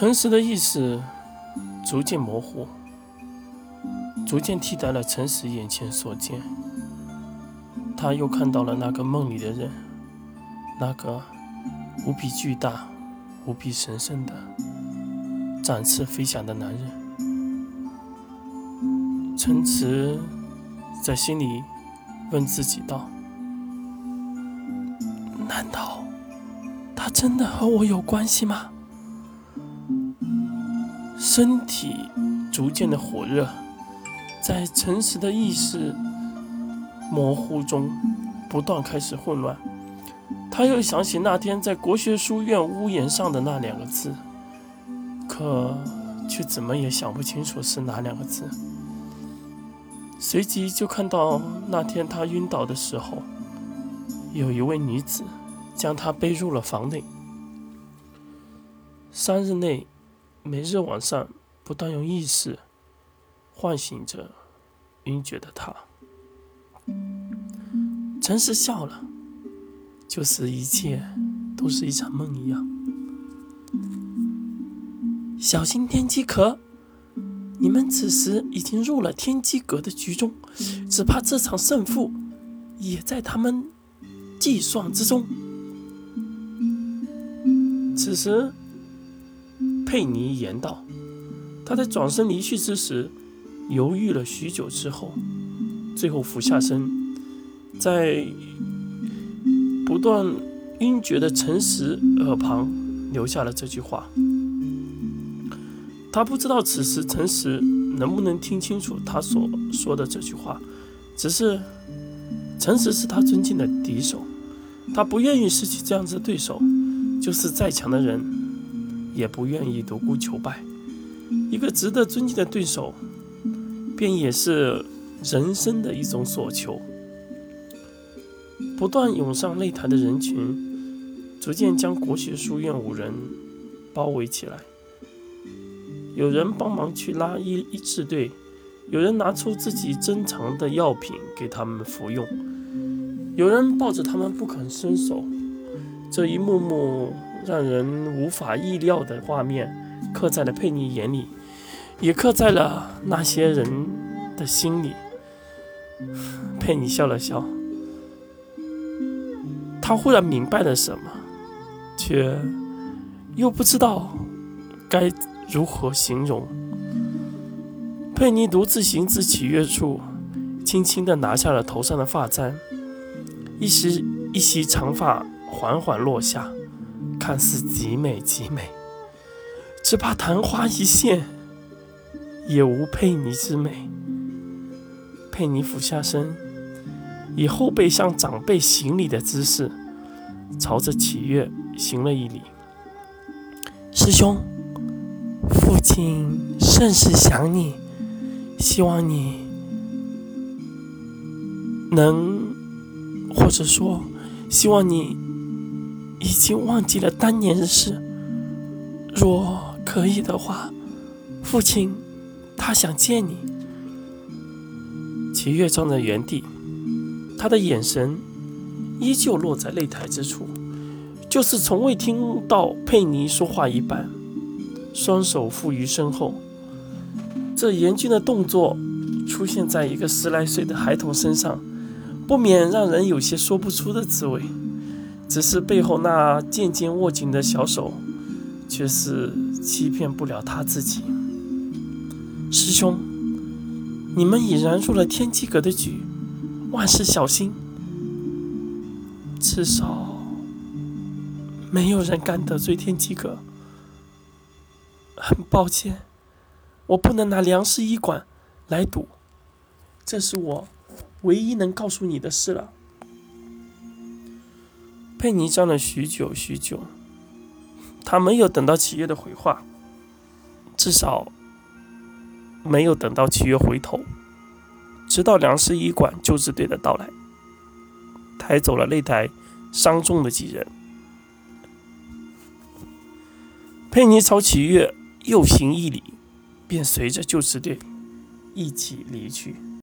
诚实的意思逐渐模糊，逐渐替代了诚实眼前所见。他又看到了那个梦里的人，那个无比巨大、无比神圣的展翅飞翔的男人。陈慈在心里问自己道：“难道他真的和我有关系吗？”身体逐渐的火热，在诚实的意识模糊中不断开始混乱。他又想起那天在国学书院屋檐上的那两个字，可却怎么也想不清楚是哪两个字。随即就看到那天他晕倒的时候，有一位女子将他背入了房内。三日内。每日晚上，不断用意识唤醒着晕厥的他。诚实笑了，就是一切都是一场梦一样。小心天机阁，你们此时已经入了天机阁的局中，只怕这场胜负也在他们计算之中。此时。佩妮言道：“他在转身离去之时，犹豫了许久之后，最后俯下身，在不断晕厥的诚实耳旁留下了这句话。他不知道此时诚实能不能听清楚他所说的这句话，只是诚实是他尊敬的敌手，他不愿意失去这样子的对手，就是再强的人。”也不愿意独孤求败，一个值得尊敬的对手，便也是人生的一种所求。不断涌上擂台的人群，逐渐将国学书院五人包围起来。有人帮忙去拉一一支队，有人拿出自己珍藏的药品给他们服用，有人抱着他们不肯伸手。这一幕幕。让人无法意料的画面，刻在了佩妮眼里，也刻在了那些人的心里。佩妮笑了笑，他忽然明白了什么，却又不知道该如何形容。佩妮独自行至起月处，轻轻地拿下了头上的发簪，一时一袭长发缓缓落下。看似极美极美，只怕昙花一现，也无佩妮之美。佩妮俯下身，以后背向长辈行礼的姿势，朝着启月行了一礼。师兄，父亲甚是想你，希望你能，或者说，希望你。已经忘记了当年的事。若可以的话，父亲他想见你。齐月站在原地，他的眼神依旧落在擂台之处，就是从未听到佩妮说话一般，双手负于身后。这严峻的动作出现在一个十来岁的孩童身上，不免让人有些说不出的滋味。只是背后那渐渐握紧的小手，却是欺骗不了他自己。师兄，你们已然入了天机阁的局，万事小心。至少，没有人敢得罪天机阁。很抱歉，我不能拿梁氏医馆来赌，这是我唯一能告诉你的事了。佩妮站了许久许久，他没有等到启月的回话，至少没有等到启月回头。直到梁氏医馆救治队的到来，抬走了擂台伤重的几人，佩妮朝启月又行一礼，便随着救治队一起离去。